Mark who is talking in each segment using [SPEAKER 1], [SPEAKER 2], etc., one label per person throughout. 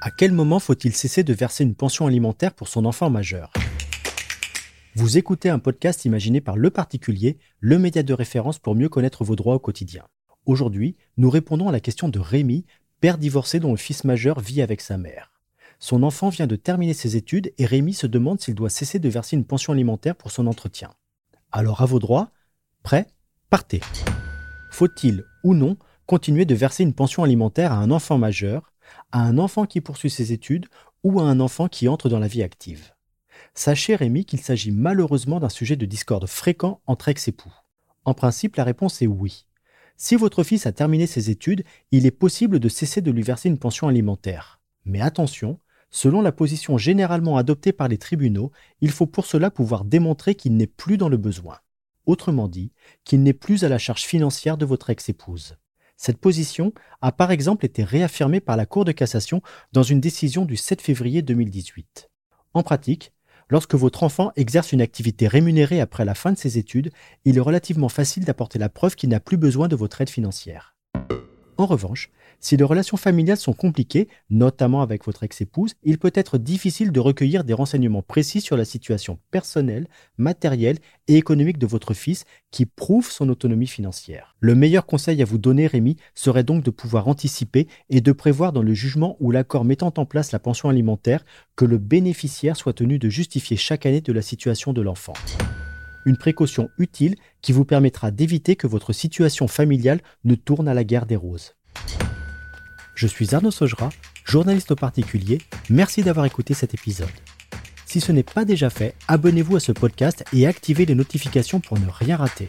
[SPEAKER 1] À quel moment faut-il cesser de verser une pension alimentaire pour son enfant majeur? Vous écoutez un podcast imaginé par Le Particulier, le média de référence pour mieux connaître vos droits au quotidien. Aujourd'hui, nous répondons à la question de Rémi, père divorcé dont le fils majeur vit avec sa mère. Son enfant vient de terminer ses études et Rémi se demande s'il doit cesser de verser une pension alimentaire pour son entretien. Alors à vos droits, prêt? Partez. Faut-il ou non continuer de verser une pension alimentaire à un enfant majeur, à un enfant qui poursuit ses études ou à un enfant qui entre dans la vie active? Sachez Rémi qu'il s'agit malheureusement d'un sujet de discorde fréquent entre ex-époux. En principe, la réponse est oui. Si votre fils a terminé ses études, il est possible de cesser de lui verser une pension alimentaire. Mais attention, selon la position généralement adoptée par les tribunaux, il faut pour cela pouvoir démontrer qu'il n'est plus dans le besoin. Autrement dit, qu'il n'est plus à la charge financière de votre ex-épouse. Cette position a par exemple été réaffirmée par la Cour de cassation dans une décision du 7 février 2018. En pratique, lorsque votre enfant exerce une activité rémunérée après la fin de ses études, il est relativement facile d'apporter la preuve qu'il n'a plus besoin de votre aide financière. En revanche, si les relations familiales sont compliquées, notamment avec votre ex-épouse, il peut être difficile de recueillir des renseignements précis sur la situation personnelle, matérielle et économique de votre fils qui prouvent son autonomie financière. Le meilleur conseil à vous donner, Rémi, serait donc de pouvoir anticiper et de prévoir dans le jugement ou l'accord mettant en place la pension alimentaire que le bénéficiaire soit tenu de justifier chaque année de la situation de l'enfant une précaution utile qui vous permettra d'éviter que votre situation familiale ne tourne à la guerre des roses. Je suis Arnaud Sogera, journaliste au particulier. Merci d'avoir écouté cet épisode. Si ce n'est pas déjà fait, abonnez-vous à ce podcast et activez les notifications pour ne rien rater.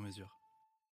[SPEAKER 2] sur mesure.